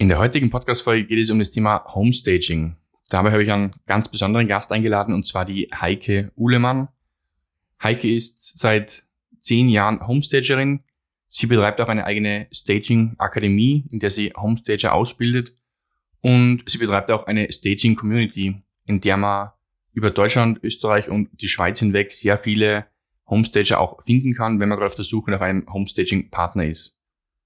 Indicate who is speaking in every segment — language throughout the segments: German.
Speaker 1: In der heutigen Podcast-Folge geht es um das Thema Homestaging. Dabei habe ich einen ganz besonderen Gast eingeladen und zwar die Heike Uhlemann. Heike ist seit zehn Jahren Homestagerin. Sie betreibt auch eine eigene Staging-Akademie, in der sie Homestager ausbildet. Und sie betreibt auch eine Staging-Community, in der man über Deutschland, Österreich und die Schweiz hinweg sehr viele Homestager auch finden kann, wenn man gerade auf der Suche nach einem Homestaging-Partner ist.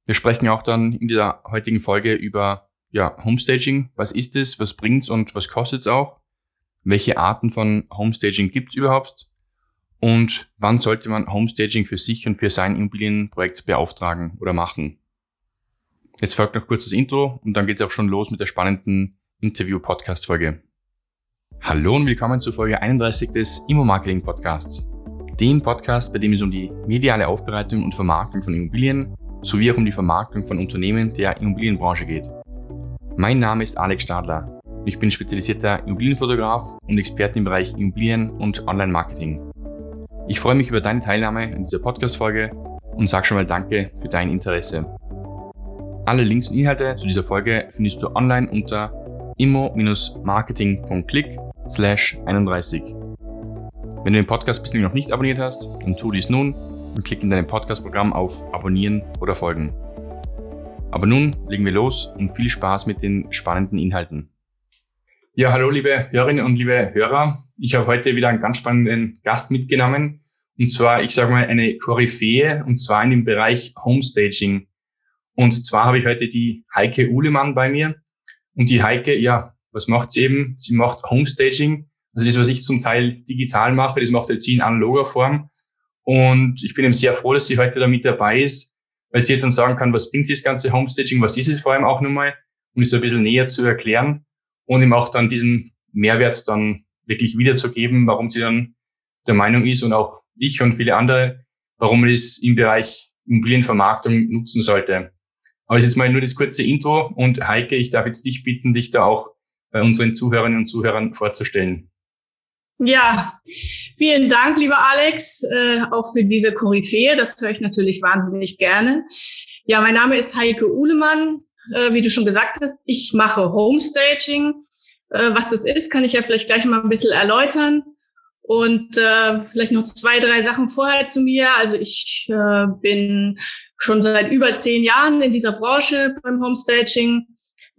Speaker 1: Wir sprechen auch dann in dieser heutigen Folge über ja, Homestaging. Was ist es, was bringt's und was kostet's auch? Welche Arten von Homestaging gibt's überhaupt? Und wann sollte man Homestaging für sich und für sein Immobilienprojekt beauftragen oder machen? Jetzt folgt noch kurz das Intro und dann geht's auch schon los mit der spannenden Interview-Podcast-Folge. Hallo und willkommen zur Folge 31 des Immo-Marketing-Podcasts. Dem Podcast, bei dem es um die mediale Aufbereitung und Vermarktung von Immobilien sowie auch um die Vermarktung von Unternehmen der Immobilienbranche geht. Mein Name ist Alex Stadler. Ich bin spezialisierter Immobilienfotograf und Experte im Bereich Immobilien und Online-Marketing. Ich freue mich über deine Teilnahme in dieser Podcast-Folge und sage schon mal Danke für dein Interesse. Alle Links und Inhalte zu dieser Folge findest du online unter immo-marketing.click slash 31. Wenn du den Podcast bislang noch nicht abonniert hast, dann tu dies nun und klick in deinem Podcast-Programm auf Abonnieren oder Folgen. Aber nun legen wir los und viel Spaß mit den spannenden Inhalten. Ja, hallo liebe Hörerinnen und liebe Hörer. Ich habe heute wieder einen ganz spannenden Gast mitgenommen. Und zwar, ich sage mal, eine Koryphäe, und zwar in dem Bereich Homestaging. Und zwar habe ich heute die Heike Uhlemann bei mir. Und die Heike, ja, was macht sie eben? Sie macht Homestaging. Also das, was ich zum Teil digital mache, das macht jetzt sie in analoger Form. Und ich bin eben sehr froh, dass sie heute da mit dabei ist, weil sie dann sagen kann, was bringt das ganze Homestaging, was ist es vor allem auch nochmal, um es ein bisschen näher zu erklären und ihm auch dann diesen Mehrwert dann wirklich wiederzugeben, warum sie dann der Meinung ist und auch ich und viele andere, warum man es im Bereich Immobilienvermarktung nutzen sollte. Aber es ist mal nur das kurze Intro und Heike, ich darf jetzt dich bitten, dich da auch bei unseren Zuhörerinnen und Zuhörern vorzustellen.
Speaker 2: Ja, vielen Dank, lieber Alex, äh, auch für diese Koryphäe. Das höre ich natürlich wahnsinnig gerne. Ja, mein Name ist Heike Uhlemann. Äh, wie du schon gesagt hast, ich mache Homestaging. Äh, was das ist, kann ich ja vielleicht gleich mal ein bisschen erläutern. Und äh, vielleicht noch zwei, drei Sachen vorher zu mir. Also ich äh, bin schon seit über zehn Jahren in dieser Branche beim Homestaging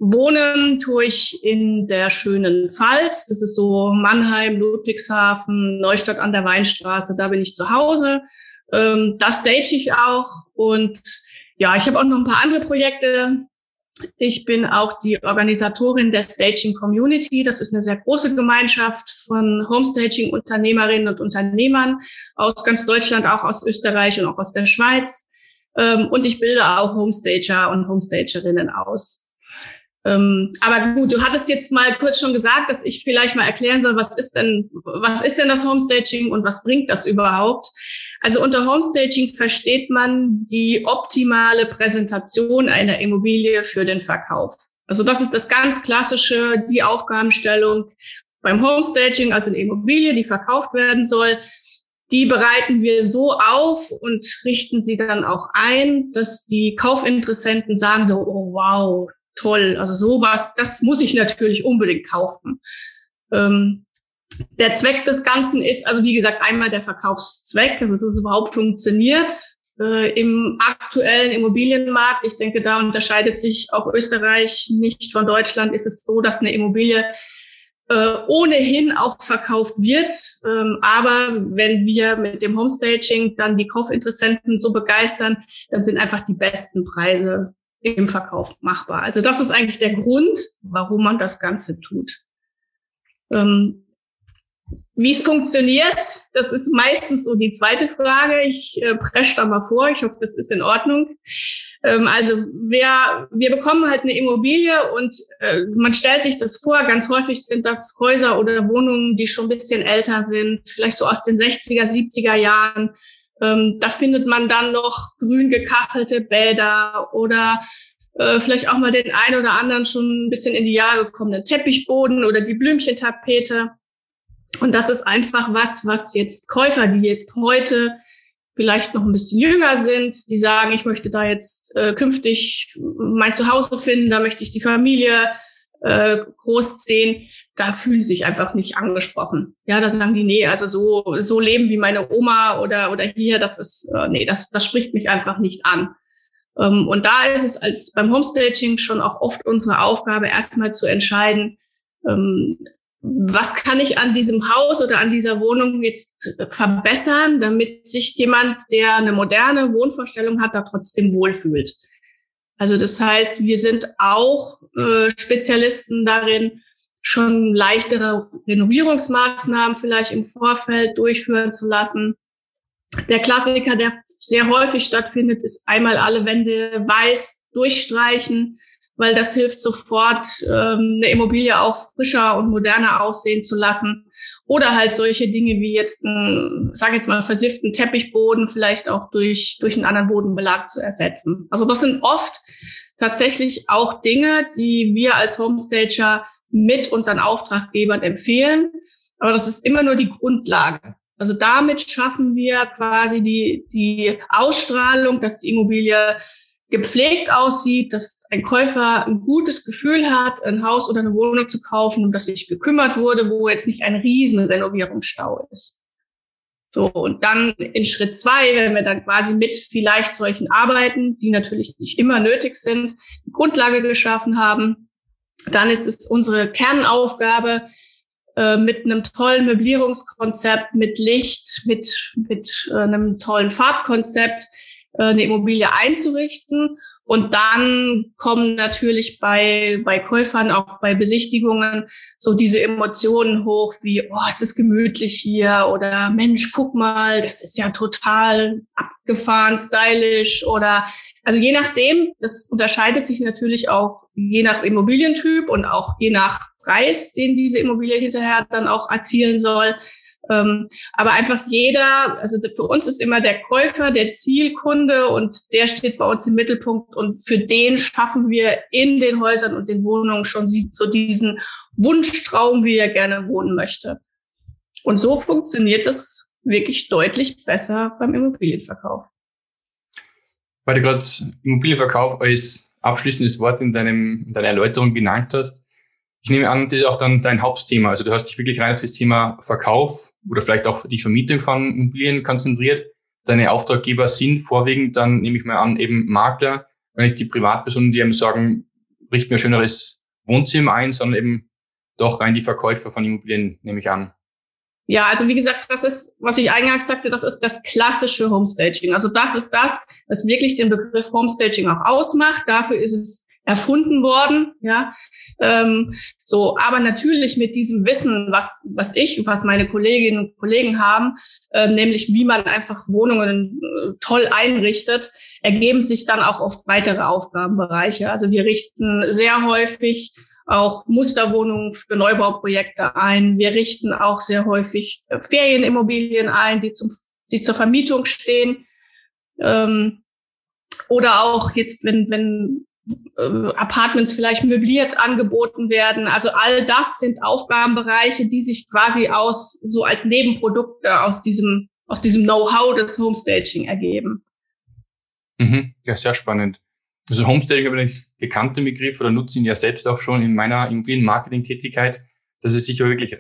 Speaker 2: Wohnen tue ich in der schönen Pfalz. Das ist so Mannheim, Ludwigshafen, Neustadt an der Weinstraße. Da bin ich zu Hause. Ähm, da stage ich auch. Und ja, ich habe auch noch ein paar andere Projekte. Ich bin auch die Organisatorin der Staging Community. Das ist eine sehr große Gemeinschaft von Homestaging-Unternehmerinnen und Unternehmern aus ganz Deutschland, auch aus Österreich und auch aus der Schweiz. Ähm, und ich bilde auch Homestager und Homestagerinnen aus. Ähm, aber gut, du hattest jetzt mal kurz schon gesagt, dass ich vielleicht mal erklären soll, was ist denn, was ist denn das Homestaging und was bringt das überhaupt? Also unter Homestaging versteht man die optimale Präsentation einer Immobilie für den Verkauf. Also das ist das ganz klassische, die Aufgabenstellung beim Homestaging, also eine Immobilie, die verkauft werden soll. Die bereiten wir so auf und richten sie dann auch ein, dass die Kaufinteressenten sagen so, oh wow, toll. Also sowas, das muss ich natürlich unbedingt kaufen. Ähm, der Zweck des Ganzen ist, also wie gesagt, einmal der Verkaufszweck, also dass es überhaupt funktioniert äh, im aktuellen Immobilienmarkt. Ich denke, da unterscheidet sich auch Österreich nicht von Deutschland. Ist es so, dass eine Immobilie äh, ohnehin auch verkauft wird. Ähm, aber wenn wir mit dem Homestaging dann die Kaufinteressenten so begeistern, dann sind einfach die besten Preise im Verkauf machbar. Also das ist eigentlich der Grund, warum man das Ganze tut. Ähm, wie es funktioniert, das ist meistens so die zweite Frage. Ich äh, presche da mal vor. Ich hoffe, das ist in Ordnung. Ähm, also wir, wir bekommen halt eine Immobilie und äh, man stellt sich das vor. Ganz häufig sind das Häuser oder Wohnungen, die schon ein bisschen älter sind, vielleicht so aus den 60er, 70er Jahren ähm, da findet man dann noch grün gekachelte Bäder oder äh, vielleicht auch mal den einen oder anderen schon ein bisschen in die Jahre gekommenen Teppichboden oder die Blümchentapete. Und das ist einfach was, was jetzt Käufer, die jetzt heute vielleicht noch ein bisschen jünger sind, die sagen, ich möchte da jetzt äh, künftig mein Zuhause finden, da möchte ich die Familie äh, großziehen, da fühlen sie sich einfach nicht angesprochen. Ja, da sagen die, nee, also so, so leben wie meine Oma oder, oder hier, das ist, äh, nee, das, das spricht mich einfach nicht an. Ähm, und da ist es als beim Homestaging schon auch oft unsere Aufgabe, erstmal zu entscheiden, ähm, was kann ich an diesem Haus oder an dieser Wohnung jetzt verbessern, damit sich jemand, der eine moderne Wohnvorstellung hat, da trotzdem wohlfühlt. Also das heißt, wir sind auch äh, Spezialisten darin, schon leichtere Renovierungsmaßnahmen vielleicht im Vorfeld durchführen zu lassen. Der Klassiker, der sehr häufig stattfindet, ist einmal alle Wände weiß durchstreichen, weil das hilft sofort, ähm, eine Immobilie auch frischer und moderner aussehen zu lassen. Oder halt solche Dinge wie jetzt ein, sag jetzt mal, versifften Teppichboden vielleicht auch durch, durch einen anderen Bodenbelag zu ersetzen. Also das sind oft tatsächlich auch Dinge, die wir als Homestager mit unseren Auftraggebern empfehlen. Aber das ist immer nur die Grundlage. Also damit schaffen wir quasi die, die Ausstrahlung, dass die Immobilie gepflegt aussieht, dass ein Käufer ein gutes Gefühl hat, ein Haus oder eine Wohnung zu kaufen und dass sich gekümmert wurde, wo jetzt nicht ein riesen Renovierungsstau ist. So, und dann in Schritt zwei, wenn wir dann quasi mit vielleicht solchen Arbeiten, die natürlich nicht immer nötig sind, Grundlage geschaffen haben, dann ist es unsere Kernaufgabe, äh, mit einem tollen Möblierungskonzept, mit Licht, mit, mit äh, einem tollen Farbkonzept, äh, eine Immobilie einzurichten. Und dann kommen natürlich bei, bei Käufern, auch bei Besichtigungen, so diese Emotionen hoch wie, oh, es ist gemütlich hier oder Mensch, guck mal, das ist ja total abgefahren, stylisch oder also je nachdem, das unterscheidet sich natürlich auch je nach Immobilientyp und auch je nach Preis, den diese Immobilie hinterher dann auch erzielen soll. Ähm, aber einfach jeder, also für uns ist immer der Käufer der Zielkunde und der steht bei uns im Mittelpunkt und für den schaffen wir in den Häusern und den Wohnungen schon so diesen Wunschtraum, wie er gerne wohnen möchte. Und so funktioniert das wirklich deutlich besser beim Immobilienverkauf.
Speaker 1: Weil du gerade Immobilienverkauf als abschließendes Wort in, deinem, in deiner Erläuterung genannt hast, ich nehme an, das ist auch dann dein Hauptthema. Also du hast dich wirklich rein auf das Thema Verkauf oder vielleicht auch die Vermietung von Immobilien konzentriert. Deine Auftraggeber sind vorwiegend dann, nehme ich mal an, eben Makler, wenn nicht die Privatpersonen, die eben sagen, richten mir ein schöneres Wohnzimmer ein, sondern eben doch rein die Verkäufer von Immobilien, nehme ich an.
Speaker 2: Ja, also wie gesagt, das ist, was ich eingangs sagte, das ist das klassische Homestaging. Also das ist das, was wirklich den Begriff Homestaging auch ausmacht. Dafür ist es erfunden worden, ja. Ähm, so, aber natürlich mit diesem Wissen, was was ich, was meine Kolleginnen und Kollegen haben, äh, nämlich wie man einfach Wohnungen äh, toll einrichtet, ergeben sich dann auch oft weitere Aufgabenbereiche. Also wir richten sehr häufig auch Musterwohnungen für Neubauprojekte ein. Wir richten auch sehr häufig äh, Ferienimmobilien ein, die zum die zur Vermietung stehen. Ähm, oder auch jetzt, wenn, wenn Apartments vielleicht möbliert angeboten werden. Also all das sind Aufgabenbereiche, die sich quasi aus so als Nebenprodukte aus diesem aus diesem Know-how des Homestaging ergeben.
Speaker 1: Mhm. Ja, sehr spannend. Also Homestaging habe ich gekannte Begriff oder nutze ihn ja selbst auch schon in meiner Immobilien-Marketing-Tätigkeit, dass es sich ja wirklich,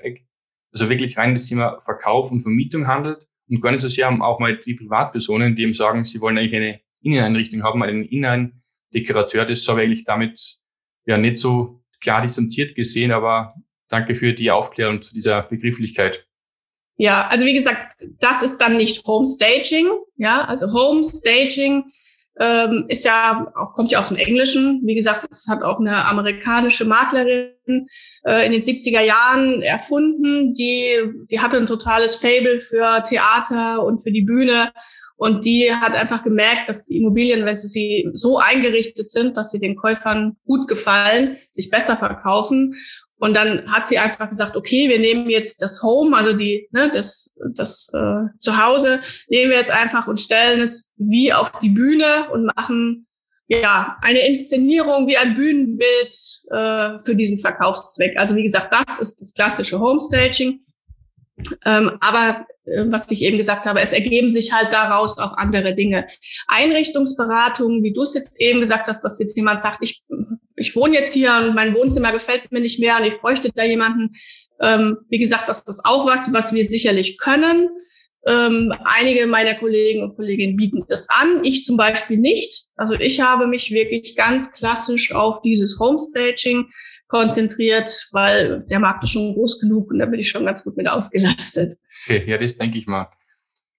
Speaker 1: also wirklich rein das Thema Verkauf und Vermietung handelt und gar nicht so sehr auch mal die Privatpersonen, die eben sagen, sie wollen eigentlich eine Inneneinrichtung haben, einen Inneneinrichtung Dekorateur. Das habe ich eigentlich damit ja nicht so klar distanziert gesehen, aber danke für die Aufklärung zu dieser Begrifflichkeit.
Speaker 2: Ja, also wie gesagt, das ist dann nicht Homestaging. Ja, also Homestaging ähm, ist ja auch, kommt ja aus dem Englischen. Wie gesagt, es hat auch eine amerikanische Maklerin äh, in den 70er Jahren erfunden. Die, die hatte ein totales Fable für Theater und für die Bühne. Und die hat einfach gemerkt, dass die Immobilien, wenn sie, sie so eingerichtet sind, dass sie den Käufern gut gefallen, sich besser verkaufen. Und dann hat sie einfach gesagt, okay, wir nehmen jetzt das Home, also die, ne, das, das äh, Zuhause, nehmen wir jetzt einfach und stellen es wie auf die Bühne und machen ja eine Inszenierung wie ein Bühnenbild äh, für diesen Verkaufszweck. Also wie gesagt, das ist das klassische Homestaging. Ähm, aber äh, was ich eben gesagt habe, es ergeben sich halt daraus auch andere Dinge. Einrichtungsberatungen, wie du es jetzt eben gesagt hast, dass jetzt jemand sagt, ich, ich wohne jetzt hier und mein Wohnzimmer gefällt mir nicht mehr und ich bräuchte da jemanden. Ähm, wie gesagt, das ist auch was, was wir sicherlich können. Ähm, einige meiner Kollegen und Kolleginnen bieten das an, ich zum Beispiel nicht. Also ich habe mich wirklich ganz klassisch auf dieses Homestaging konzentriert, weil der Markt ist schon groß genug und da bin ich schon ganz gut mit ausgelastet.
Speaker 1: Okay, ja, das denke ich mal.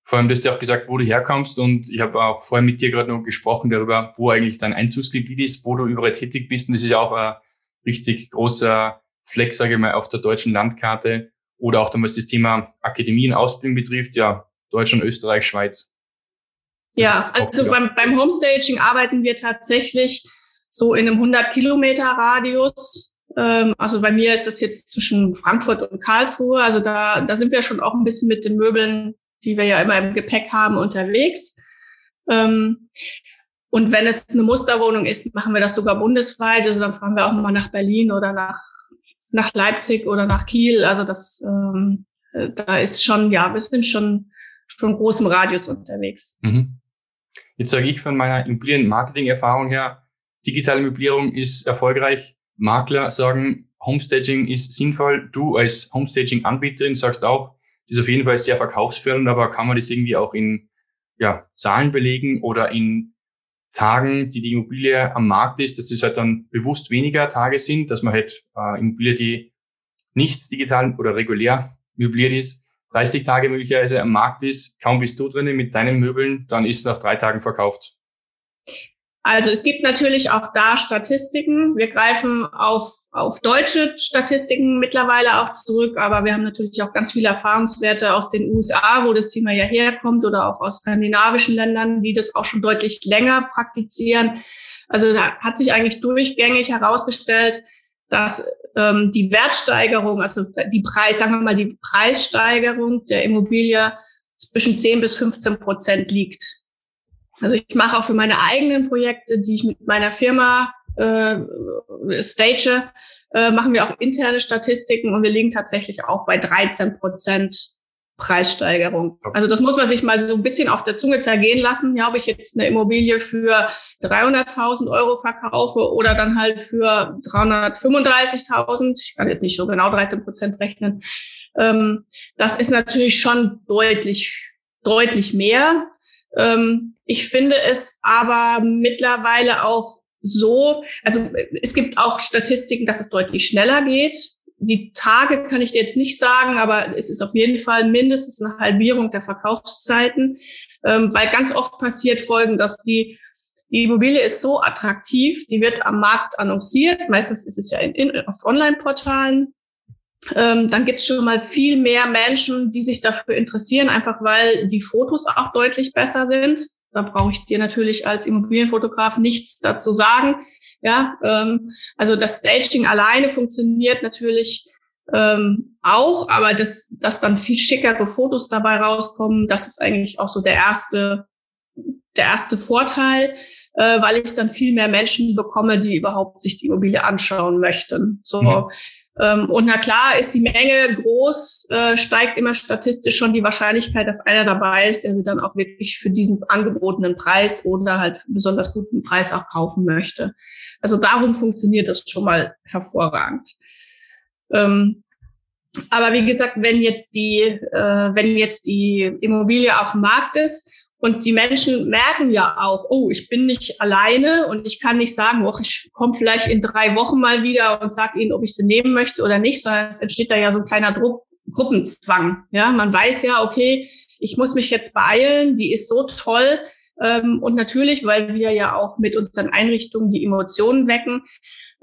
Speaker 1: Vor allem, du hast ja auch gesagt, wo du herkommst und ich habe auch vorher mit dir gerade noch gesprochen darüber, wo eigentlich dein Einzugsgebiet ist, wo du überall tätig bist und das ist ja auch ein richtig großer Fleck, sage ich mal, auf der deutschen Landkarte oder auch dann, was das Thema Akademie und Ausbildung betrifft, ja, Deutschland, Österreich, Schweiz.
Speaker 2: Ja, also beim, beim Homestaging arbeiten wir tatsächlich so in einem 100 Kilometer Radius ähm, also bei mir ist das jetzt zwischen Frankfurt und Karlsruhe. Also da, da sind wir schon auch ein bisschen mit den Möbeln, die wir ja immer im Gepäck haben, unterwegs. Ähm, und wenn es eine Musterwohnung ist, machen wir das sogar bundesweit. Also dann fahren wir auch mal nach Berlin oder nach, nach Leipzig oder nach Kiel. Also das, ähm, da ist schon, ja, wir sind schon, schon großem Radius unterwegs. Mhm.
Speaker 1: Jetzt sage ich von meiner Immobilien-Marketing-Erfahrung her, digitale Möblierung ist erfolgreich Makler sagen, Homestaging ist sinnvoll. Du als Homestaging-Anbieterin sagst auch, das ist auf jeden Fall sehr verkaufsfördernd, aber kann man das irgendwie auch in ja, Zahlen belegen oder in Tagen, die die Immobilie am Markt ist, dass es halt dann bewusst weniger Tage sind, dass man halt äh, Immobilie, die nicht digital oder regulär möbliert ist, 30 Tage möglicherweise am Markt ist, kaum bist du drinnen mit deinen Möbeln, dann ist nach drei Tagen verkauft.
Speaker 2: Also es gibt natürlich auch da Statistiken. Wir greifen auf, auf deutsche Statistiken mittlerweile auch zurück, aber wir haben natürlich auch ganz viele Erfahrungswerte aus den USA, wo das Thema ja herkommt, oder auch aus skandinavischen Ländern, die das auch schon deutlich länger praktizieren. Also da hat sich eigentlich durchgängig herausgestellt, dass ähm, die Wertsteigerung, also die Preis, sagen wir mal, die Preissteigerung der Immobilie zwischen 10 bis 15 Prozent liegt. Also ich mache auch für meine eigenen Projekte, die ich mit meiner Firma äh, stage, äh, machen wir auch interne Statistiken und wir liegen tatsächlich auch bei 13 Prozent Preissteigerung. Also das muss man sich mal so ein bisschen auf der Zunge zergehen lassen. Ja, ob ich jetzt eine Immobilie für 300.000 Euro verkaufe oder dann halt für 335.000. Ich kann jetzt nicht so genau 13 Prozent rechnen. Ähm, das ist natürlich schon deutlich, deutlich mehr. Ähm, ich finde es aber mittlerweile auch so, also es gibt auch Statistiken, dass es deutlich schneller geht. Die Tage kann ich dir jetzt nicht sagen, aber es ist auf jeden Fall mindestens eine Halbierung der Verkaufszeiten, ähm, weil ganz oft passiert folgen, dass die die Immobilie ist so attraktiv, die wird am Markt annonciert. Meistens ist es ja in, in, auf Online-Portalen ähm, dann gibt es schon mal viel mehr Menschen, die sich dafür interessieren, einfach weil die Fotos auch deutlich besser sind. Da brauche ich dir natürlich als Immobilienfotograf nichts dazu sagen. Ja, ähm, also das Staging alleine funktioniert natürlich ähm, auch, aber dass, dass dann viel schickere Fotos dabei rauskommen, das ist eigentlich auch so der erste, der erste Vorteil, äh, weil ich dann viel mehr Menschen bekomme, die überhaupt sich die Immobilie anschauen möchten. So. Mhm. Ähm, und na klar, ist die Menge groß, äh, steigt immer statistisch schon die Wahrscheinlichkeit, dass einer dabei ist, der sie dann auch wirklich für diesen angebotenen Preis oder halt besonders guten Preis auch kaufen möchte. Also darum funktioniert das schon mal hervorragend. Ähm, aber wie gesagt, wenn jetzt die, äh, wenn jetzt die Immobilie auf dem Markt ist und die Menschen merken ja auch, oh, ich bin nicht alleine und ich kann nicht sagen, oh, ich komme vielleicht in drei Wochen mal wieder und sage ihnen, ob ich sie nehmen möchte oder nicht, sondern es entsteht da ja so ein kleiner Druck, Gruppenzwang. Ja, man weiß ja, okay, ich muss mich jetzt beeilen, die ist so toll. Ähm, und natürlich, weil wir ja auch mit unseren Einrichtungen die Emotionen wecken,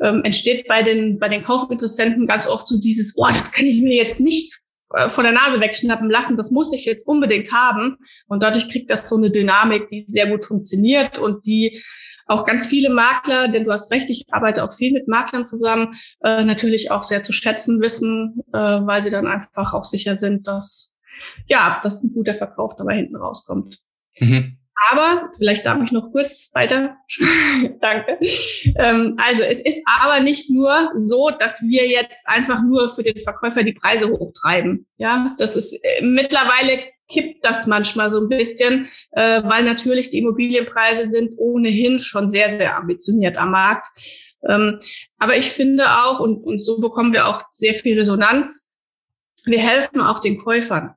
Speaker 2: ähm, entsteht bei den, bei den Kaufinteressenten ganz oft so dieses, oh, das kann ich mir jetzt nicht äh, von der Nase wegschnappen lassen, das muss ich jetzt unbedingt haben. Und dadurch kriegt das so eine Dynamik, die sehr gut funktioniert und die auch ganz viele Makler, denn du hast recht, ich arbeite auch viel mit Maklern zusammen, äh, natürlich auch sehr zu schätzen wissen, äh, weil sie dann einfach auch sicher sind, dass ja, dass ein guter Verkauf dabei hinten rauskommt. Mhm. Aber, vielleicht darf ich noch kurz weiter. Danke. Ähm, also es ist aber nicht nur so, dass wir jetzt einfach nur für den Verkäufer die Preise hochtreiben. Ja, das ist äh, mittlerweile kippt das manchmal so ein bisschen, äh, weil natürlich die Immobilienpreise sind ohnehin schon sehr, sehr ambitioniert am Markt. Ähm, aber ich finde auch, und, und so bekommen wir auch sehr viel Resonanz, wir helfen auch den Käufern.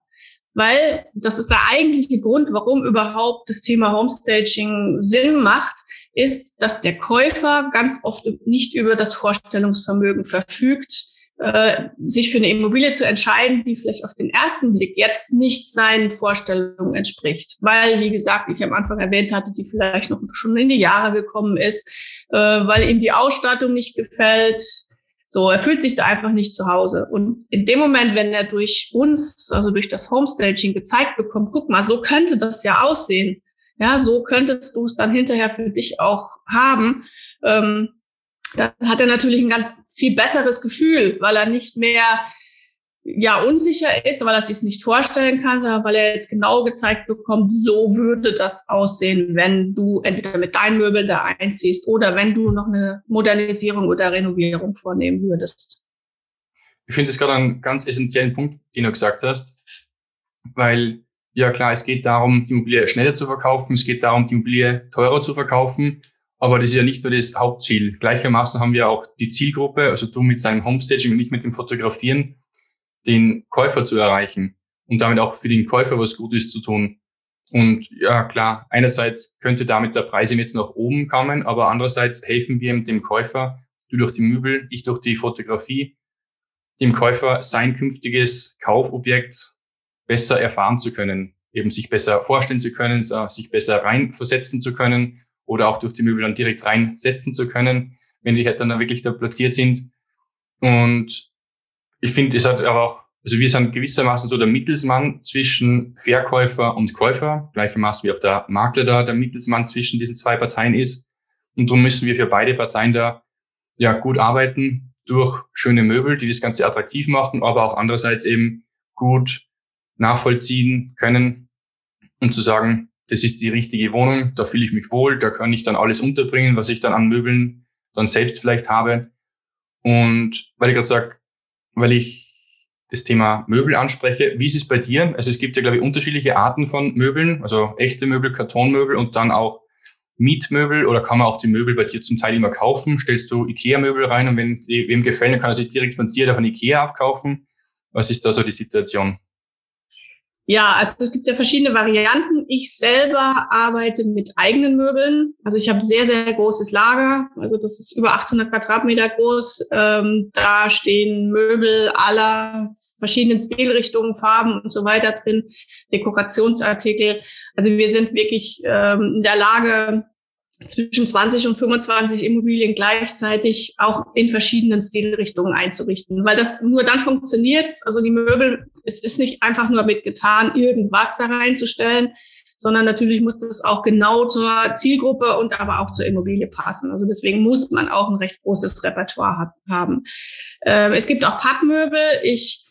Speaker 2: Weil das ist der eigentliche Grund, warum überhaupt das Thema Homestaging Sinn macht, ist, dass der Käufer ganz oft nicht über das Vorstellungsvermögen verfügt, äh, sich für eine Immobilie zu entscheiden, die vielleicht auf den ersten Blick jetzt nicht seinen Vorstellungen entspricht. Weil, wie gesagt, ich am Anfang erwähnt hatte, die vielleicht noch schon in die Jahre gekommen ist, äh, weil ihm die Ausstattung nicht gefällt. So, er fühlt sich da einfach nicht zu Hause. Und in dem Moment, wenn er durch uns, also durch das Homestaging gezeigt bekommt, guck mal, so könnte das ja aussehen. Ja, so könntest du es dann hinterher für dich auch haben. Ähm, dann hat er natürlich ein ganz viel besseres Gefühl, weil er nicht mehr ja unsicher ist, weil er sich nicht vorstellen kann, sondern weil er jetzt genau gezeigt bekommt, so würde das aussehen, wenn du entweder mit deinen Möbeln da einziehst oder wenn du noch eine Modernisierung oder Renovierung vornehmen würdest.
Speaker 1: Ich finde das gerade einen ganz essentiellen Punkt, den du gesagt hast, weil ja klar, es geht darum, die Immobilie schneller zu verkaufen, es geht darum, die Immobilie teurer zu verkaufen, aber das ist ja nicht nur das Hauptziel. Gleichermaßen haben wir auch die Zielgruppe, also du mit seinem Homestaging und ich mit dem Fotografieren, den Käufer zu erreichen und damit auch für den Käufer was Gutes zu tun. Und ja, klar, einerseits könnte damit der Preis jetzt nach oben kommen, aber andererseits helfen wir dem Käufer, du durch die Möbel, ich durch die Fotografie, dem Käufer sein künftiges Kaufobjekt besser erfahren zu können, eben sich besser vorstellen zu können, sich besser reinversetzen zu können oder auch durch die Möbel dann direkt reinsetzen zu können, wenn die halt dann wirklich da platziert sind. Und ich finde, es hat aber auch, also wir sind gewissermaßen so der Mittelsmann zwischen Verkäufer und Käufer, gleichermaßen wie auch der Makler da der Mittelsmann zwischen diesen zwei Parteien ist. Und darum müssen wir für beide Parteien da ja gut arbeiten durch schöne Möbel, die das Ganze attraktiv machen, aber auch andererseits eben gut nachvollziehen können, um zu sagen, das ist die richtige Wohnung, da fühle ich mich wohl, da kann ich dann alles unterbringen, was ich dann an Möbeln dann selbst vielleicht habe. Und weil ich gerade sage, weil ich das Thema Möbel anspreche, wie ist es bei dir? Also es gibt ja, glaube ich, unterschiedliche Arten von Möbeln, also echte Möbel, Kartonmöbel und dann auch Mietmöbel oder kann man auch die Möbel bei dir zum Teil immer kaufen? Stellst du Ikea-Möbel rein und wenn die wem gefällt, dann kann er sich direkt von dir oder von Ikea abkaufen. Was ist da so die Situation?
Speaker 2: Ja, also es gibt ja verschiedene Varianten. Ich selber arbeite mit eigenen Möbeln. Also ich habe sehr, sehr großes Lager. Also das ist über 800 Quadratmeter groß. Ähm, da stehen Möbel aller verschiedenen Stilrichtungen, Farben und so weiter drin, Dekorationsartikel. Also wir sind wirklich ähm, in der Lage, zwischen 20 und 25 Immobilien gleichzeitig auch in verschiedenen Stilrichtungen einzurichten, weil das nur dann funktioniert. Also die Möbel, es ist nicht einfach nur mit getan, irgendwas da reinzustellen, sondern natürlich muss das auch genau zur Zielgruppe und aber auch zur Immobilie passen. Also deswegen muss man auch ein recht großes Repertoire haben. Ähm, es gibt auch Pappmöbel. Ich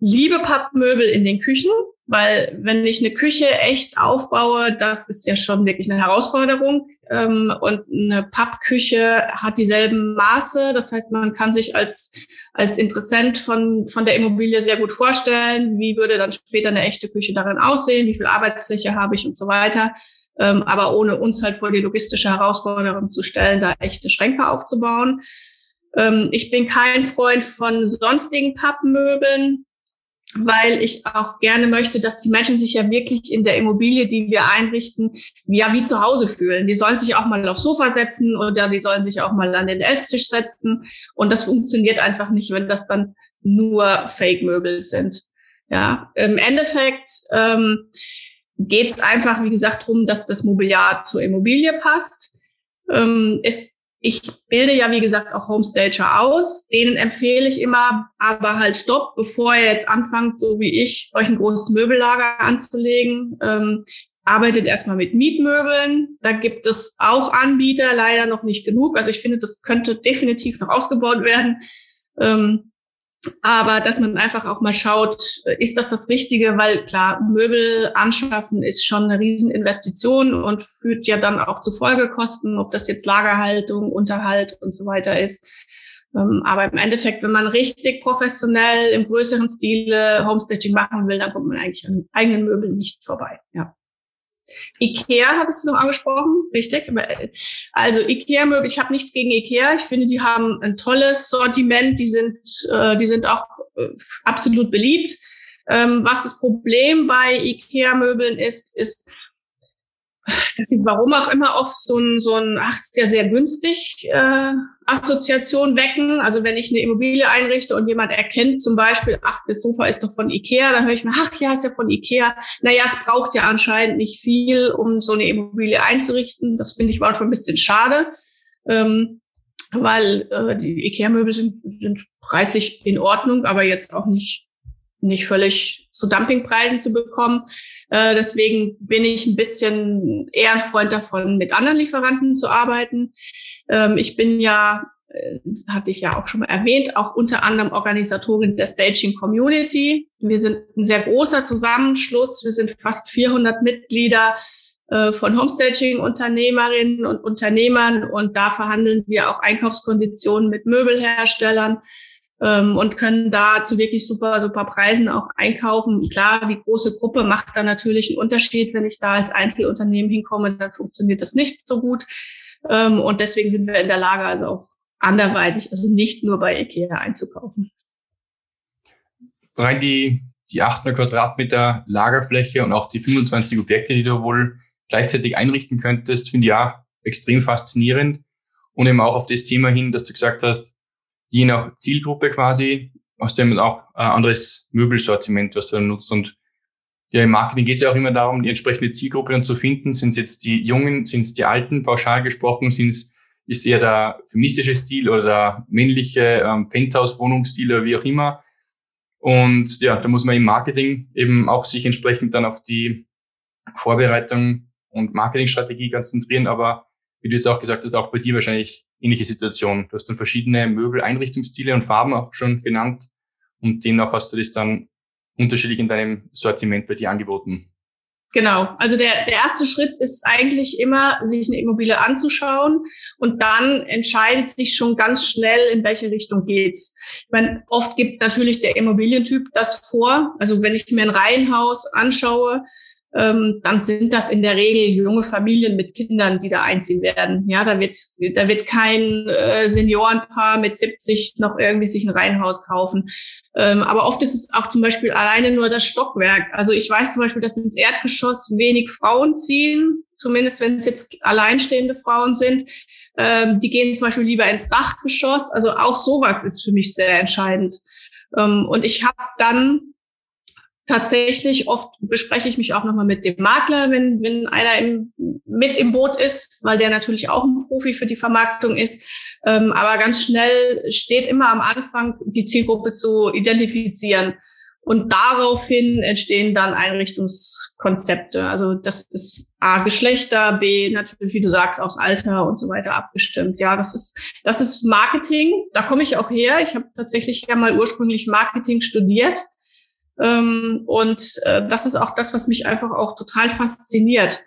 Speaker 2: liebe Pappmöbel in den Küchen. Weil wenn ich eine Küche echt aufbaue, das ist ja schon wirklich eine Herausforderung. Ähm, und eine Pappküche hat dieselben Maße. Das heißt, man kann sich als, als Interessent von, von der Immobilie sehr gut vorstellen, wie würde dann später eine echte Küche darin aussehen, wie viel Arbeitsfläche habe ich und so weiter. Ähm, aber ohne uns halt vor die logistische Herausforderung zu stellen, da echte Schränke aufzubauen. Ähm, ich bin kein Freund von sonstigen Pappmöbeln weil ich auch gerne möchte, dass die Menschen sich ja wirklich in der Immobilie, die wir einrichten, ja wie zu Hause fühlen. Die sollen sich auch mal aufs Sofa setzen oder die sollen sich auch mal an den Esstisch setzen. Und das funktioniert einfach nicht, wenn das dann nur Fake-Möbel sind. Ja, im Endeffekt ähm, geht es einfach, wie gesagt, darum, dass das Mobiliar zur Immobilie passt. Ähm, es ich bilde ja, wie gesagt, auch Homestager aus. Denen empfehle ich immer, aber halt stopp, bevor ihr jetzt anfangt, so wie ich, euch ein großes Möbellager anzulegen. Ähm, arbeitet erstmal mit Mietmöbeln. Da gibt es auch Anbieter, leider noch nicht genug. Also ich finde, das könnte definitiv noch ausgebaut werden. Ähm, aber dass man einfach auch mal schaut, ist das das Richtige? Weil klar, Möbel anschaffen ist schon eine Rieseninvestition und führt ja dann auch zu Folgekosten, ob das jetzt Lagerhaltung, Unterhalt und so weiter ist. Ähm, aber im Endeffekt, wenn man richtig professionell im größeren Stile Homestaging machen will, dann kommt man eigentlich an eigenen Möbeln nicht vorbei. Ja. Ikea hattest du noch angesprochen, richtig? Äh, also Ikea-Möbel, ich habe nichts gegen Ikea. Ich finde, die haben ein tolles Sortiment. Die sind, äh, die sind auch äh, absolut beliebt. Ähm, was das Problem bei Ikea-Möbeln ist, ist, dass sie warum auch immer oft so ein, so ein ach, ist ja sehr günstig äh, Assoziation wecken. Also wenn ich eine Immobilie einrichte und jemand erkennt zum Beispiel, ach, das Sofa ist doch von Ikea, dann höre ich mir, ach ja, ist ja von Ikea. Naja, es braucht ja anscheinend nicht viel, um so eine Immobilie einzurichten. Das finde ich manchmal ein bisschen schade. Ähm, weil äh, die Ikea-Möbel sind, sind preislich in Ordnung, aber jetzt auch nicht nicht völlig zu Dumpingpreisen zu bekommen. Äh, deswegen bin ich ein bisschen eher ein Freund davon, mit anderen Lieferanten zu arbeiten. Ähm, ich bin ja, äh, hatte ich ja auch schon mal erwähnt, auch unter anderem Organisatorin der Staging Community. Wir sind ein sehr großer Zusammenschluss. Wir sind fast 400 Mitglieder äh, von Homestaging-Unternehmerinnen und Unternehmern und da verhandeln wir auch Einkaufskonditionen mit Möbelherstellern ähm, und können da zu wirklich super, super Preisen auch einkaufen. Klar, die große Gruppe macht da natürlich einen Unterschied. Wenn ich da als Einzelunternehmen hinkomme, dann funktioniert das nicht so gut. Ähm, und deswegen sind wir in der Lage, also auch anderweitig, also nicht nur bei IKEA einzukaufen.
Speaker 1: Rein die, die 800 Quadratmeter Lagerfläche und auch die 25 Objekte, die du wohl gleichzeitig einrichten könntest, finde ich ja extrem faszinierend. Und eben auch auf das Thema hin, dass du gesagt hast, je nach Zielgruppe quasi du eben auch ein anderes Möbelsortiment, was du dann nutzt. Und ja, im Marketing geht es ja auch immer darum, die entsprechende Zielgruppe dann zu finden. Sind es jetzt die Jungen, sind es die Alten, pauschal gesprochen, sind es ist eher der feministische Stil oder der männliche ähm, Penthouse-Wohnungsstil oder wie auch immer. Und ja, da muss man im Marketing eben auch sich entsprechend dann auf die Vorbereitung und Marketingstrategie konzentrieren. Aber wie du jetzt auch gesagt hast, auch bei dir wahrscheinlich ähnliche Situation. Du hast dann verschiedene Möbel-Einrichtungsstile und Farben auch schon genannt und demnach hast du das dann unterschiedlich in deinem Sortiment bei dir angeboten.
Speaker 2: Genau. Also der, der erste Schritt ist eigentlich immer, sich eine Immobilie anzuschauen und dann entscheidet sich schon ganz schnell, in welche Richtung geht's. Ich meine, oft gibt natürlich der Immobilientyp das vor. Also wenn ich mir ein Reihenhaus anschaue, ähm, dann sind das in der Regel junge Familien mit Kindern, die da einziehen werden. Ja, da wird, da wird kein äh, Seniorenpaar mit 70 noch irgendwie sich ein Reihenhaus kaufen. Ähm, aber oft ist es auch zum Beispiel alleine nur das Stockwerk. Also ich weiß zum Beispiel, dass ins Erdgeschoss wenig Frauen ziehen, zumindest wenn es jetzt alleinstehende Frauen sind. Ähm, die gehen zum Beispiel lieber ins Dachgeschoss. Also auch sowas ist für mich sehr entscheidend. Ähm, und ich habe dann tatsächlich oft bespreche ich mich auch nochmal mit dem Makler, wenn, wenn einer im, mit im Boot ist, weil der natürlich auch ein Profi für die Vermarktung ist. Ähm, aber ganz schnell steht immer am Anfang, die Zielgruppe zu identifizieren. Und daraufhin entstehen dann Einrichtungskonzepte. Also das ist A, Geschlechter, B, natürlich, wie du sagst, aufs Alter und so weiter abgestimmt. Ja, das ist, das ist Marketing. Da komme ich auch her. Ich habe tatsächlich ja mal ursprünglich Marketing studiert und äh, das ist auch das, was mich einfach auch total fasziniert,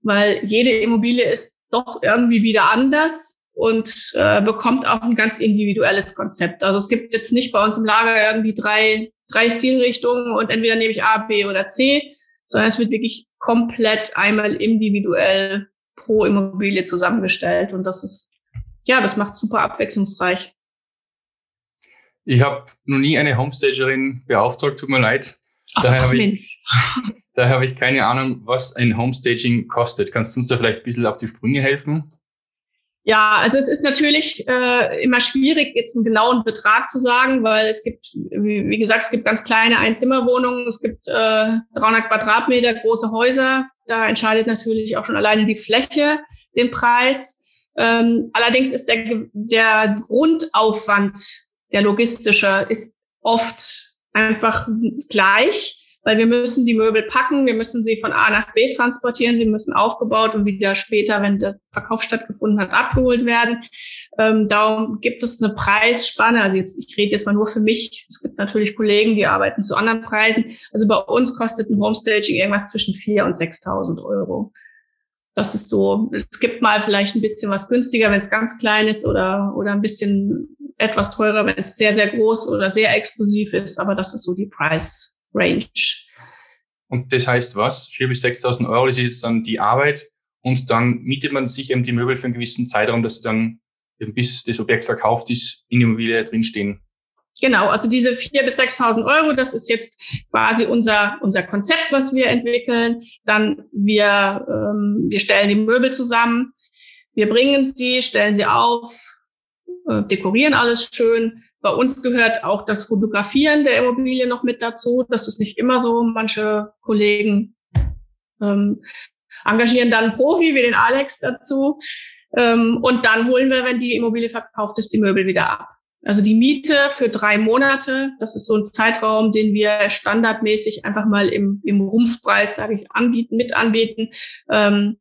Speaker 2: weil jede Immobilie ist doch irgendwie wieder anders und äh, bekommt auch ein ganz individuelles Konzept. Also es gibt jetzt nicht bei uns im Lager irgendwie drei, drei Stilrichtungen und entweder nehme ich A, B oder C, sondern es wird wirklich komplett einmal individuell pro Immobilie zusammengestellt und das ist, ja, das macht super abwechslungsreich.
Speaker 1: Ich habe noch nie eine Homestagerin beauftragt, tut mir leid. Daher habe ich, daher hab ich keine Ahnung, was ein Homestaging kostet. Kannst du uns da vielleicht ein bisschen auf die Sprünge helfen?
Speaker 2: Ja, also es ist natürlich äh, immer schwierig, jetzt einen genauen Betrag zu sagen, weil es gibt, wie, wie gesagt, es gibt ganz kleine Einzimmerwohnungen, es gibt äh, 300 Quadratmeter große Häuser. Da entscheidet natürlich auch schon alleine die Fläche den Preis. Ähm, allerdings ist der, der Grundaufwand der logistische ist oft einfach gleich. weil wir müssen die Möbel packen, wir müssen sie von A nach B transportieren, sie müssen aufgebaut und wieder später, wenn der Verkauf stattgefunden hat, abgeholt werden. Ähm, darum gibt es eine Preisspanne. Also jetzt, ich rede jetzt mal nur für mich. Es gibt natürlich Kollegen, die arbeiten zu anderen Preisen. Also bei uns kostet ein Homestaging irgendwas zwischen 4.000 und 6.000 Euro. Das ist so, es gibt mal vielleicht ein bisschen was günstiger, wenn es ganz klein ist oder, oder ein bisschen etwas teurer, wenn es sehr, sehr groß oder sehr exklusiv ist. Aber das ist so die Price Range.
Speaker 1: Und das heißt was? 4.000 bis 6.000 Euro, ist jetzt dann die Arbeit. Und dann mietet man sich eben die Möbel für einen gewissen Zeitraum, dass sie dann bis das Objekt verkauft ist, in der Immobilie drinstehen.
Speaker 2: Genau, also diese 4.000 bis 6.000 Euro, das ist jetzt quasi unser, unser Konzept, was wir entwickeln. Dann wir, ähm, wir stellen die Möbel zusammen, wir bringen sie, stellen sie auf, äh, dekorieren alles schön. Bei uns gehört auch das Fotografieren der Immobilie noch mit dazu. Das ist nicht immer so. Manche Kollegen ähm, engagieren dann einen Profi wie den Alex dazu. Ähm, und dann holen wir, wenn die Immobilie verkauft ist, die Möbel wieder ab. Also die Miete für drei Monate, das ist so ein Zeitraum, den wir standardmäßig einfach mal im, im Rumpfpreis, sage ich, anbieten, mit anbieten, ähm,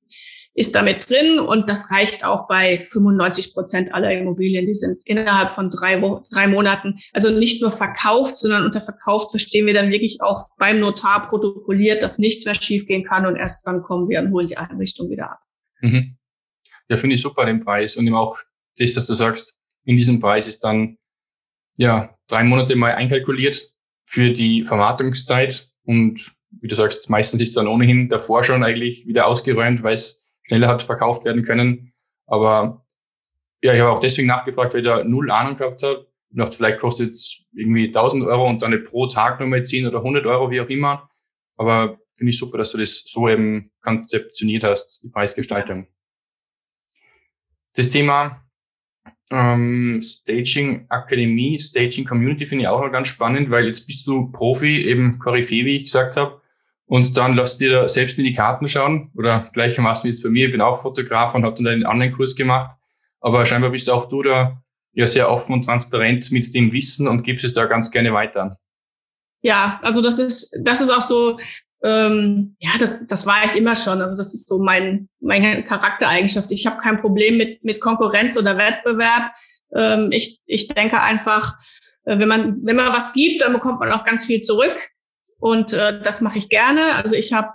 Speaker 2: ist damit drin und das reicht auch bei 95 Prozent aller Immobilien. Die sind innerhalb von drei, drei Monaten, also nicht nur verkauft, sondern unter verkauft verstehen wir dann wirklich auch beim Notar protokolliert, dass nichts mehr schiefgehen kann und erst dann kommen wir und holen die Einrichtung wieder ab.
Speaker 1: Mhm. Ja, finde ich super den Preis und eben auch das, dass du sagst, in diesem Preis ist dann ja drei Monate mal einkalkuliert für die Vermarktungszeit und wie du sagst, meistens ist dann ohnehin davor schon eigentlich wieder ausgeräumt, weil es schneller hat verkauft werden können. Aber ja, ich habe auch deswegen nachgefragt, weil ich da null Ahnung gehabt habe. Ich dachte, vielleicht kostet es irgendwie 1000 Euro und dann pro Tag nochmal 10 oder 100 Euro, wie auch immer. Aber finde ich super, dass du das so eben konzeptioniert hast, die Preisgestaltung. Das Thema ähm, Staging Akademie, Staging Community finde ich auch noch ganz spannend, weil jetzt bist du Profi, eben Koryphäe, wie ich gesagt habe. Und dann lass dir da selbst in die Karten schauen. Oder gleichermaßen wie jetzt bei mir, ich bin auch Fotograf und habe dann einen anderen Kurs gemacht. Aber scheinbar bist auch du da ja sehr offen und transparent mit dem Wissen und gibst es da ganz gerne weiter.
Speaker 2: Ja, also das ist, das ist auch so ähm, ja, das, das war ich immer schon. Also das ist so mein, meine Charaktereigenschaft. Ich habe kein Problem mit, mit Konkurrenz oder Wettbewerb. Ähm, ich, ich denke einfach, äh, wenn man, wenn man was gibt, dann bekommt man auch ganz viel zurück. Und äh, das mache ich gerne. Also ich habe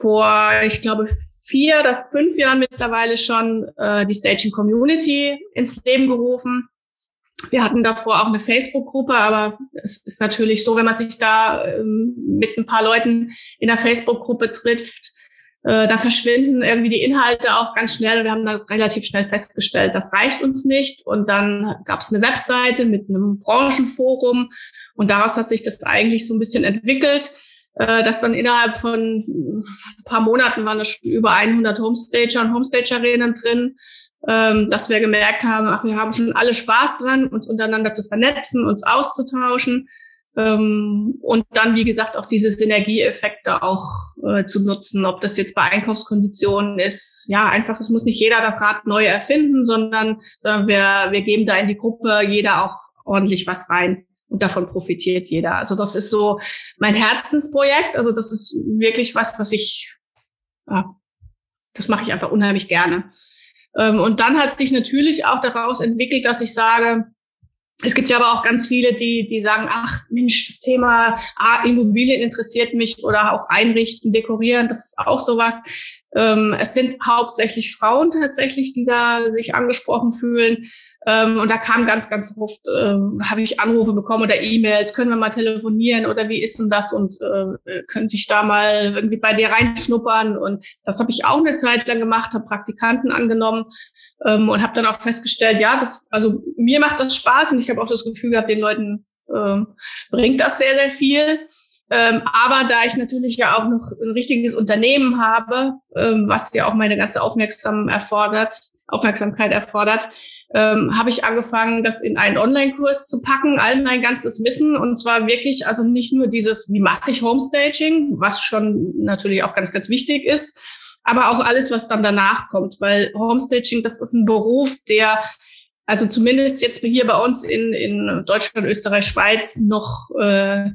Speaker 2: vor, ich glaube, vier oder fünf Jahren mittlerweile schon äh, die Staging Community ins Leben gerufen. Wir hatten davor auch eine Facebook-Gruppe, aber es ist natürlich so, wenn man sich da ähm, mit ein paar Leuten in der Facebook-Gruppe trifft, da verschwinden irgendwie die Inhalte auch ganz schnell. Wir haben dann relativ schnell festgestellt, das reicht uns nicht. Und dann gab es eine Webseite mit einem Branchenforum und daraus hat sich das eigentlich so ein bisschen entwickelt, äh, dass dann innerhalb von ein paar Monaten waren da schon über 100 Homestager und Homestagerinnen drin ähm, dass wir gemerkt haben, ach, wir haben schon alle Spaß dran, uns untereinander zu vernetzen, uns auszutauschen ähm, und dann, wie gesagt, auch diese Synergieeffekte auch äh, zu nutzen, ob das jetzt bei Einkaufskonditionen ist. Ja, einfach, es muss nicht jeder das Rad neu erfinden, sondern, sondern wir, wir geben da in die Gruppe jeder auch ordentlich was rein und davon profitiert jeder. Also das ist so mein Herzensprojekt. Also das ist wirklich was, was ich, ja, das mache ich einfach unheimlich gerne. Ähm, und dann hat sich natürlich auch daraus entwickelt, dass ich sage, es gibt ja aber auch ganz viele, die, die sagen, ach Mensch, das Thema ah, Immobilien interessiert mich oder auch einrichten, dekorieren, das ist auch sowas. Ähm, es sind hauptsächlich Frauen tatsächlich, die da sich angesprochen fühlen. Ähm, und da kam ganz, ganz oft, ähm, habe ich Anrufe bekommen oder E-Mails, können wir mal telefonieren oder wie ist denn das und äh, könnte ich da mal irgendwie bei dir reinschnuppern? Und das habe ich auch eine Zeit lang gemacht, habe Praktikanten angenommen ähm, und habe dann auch festgestellt, ja, das, also mir macht das Spaß und ich habe auch das Gefühl gehabt, den Leuten ähm, bringt das sehr, sehr viel. Ähm, aber da ich natürlich ja auch noch ein richtiges Unternehmen habe, ähm, was ja auch meine ganze Aufmerksam erfordert, Aufmerksamkeit erfordert, ähm, habe ich angefangen, das in einen Online-Kurs zu packen, all mein ganzes Wissen. Und zwar wirklich, also nicht nur dieses, wie mache ich Homestaging, was schon natürlich auch ganz, ganz wichtig ist, aber auch alles, was dann danach kommt. Weil Homestaging, das ist ein Beruf, der also zumindest jetzt hier bei uns in, in Deutschland, Österreich, Schweiz noch äh,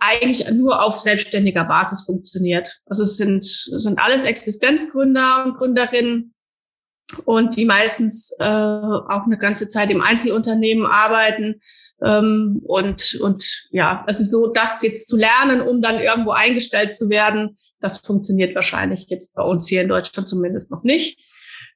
Speaker 2: eigentlich nur auf selbstständiger Basis funktioniert. Also es sind, sind alles Existenzgründer und Gründerinnen und die meistens äh, auch eine ganze Zeit im Einzelunternehmen arbeiten. Ähm, und, und ja, es ist so, das jetzt zu lernen, um dann irgendwo eingestellt zu werden, das funktioniert wahrscheinlich jetzt bei uns hier in Deutschland zumindest noch nicht.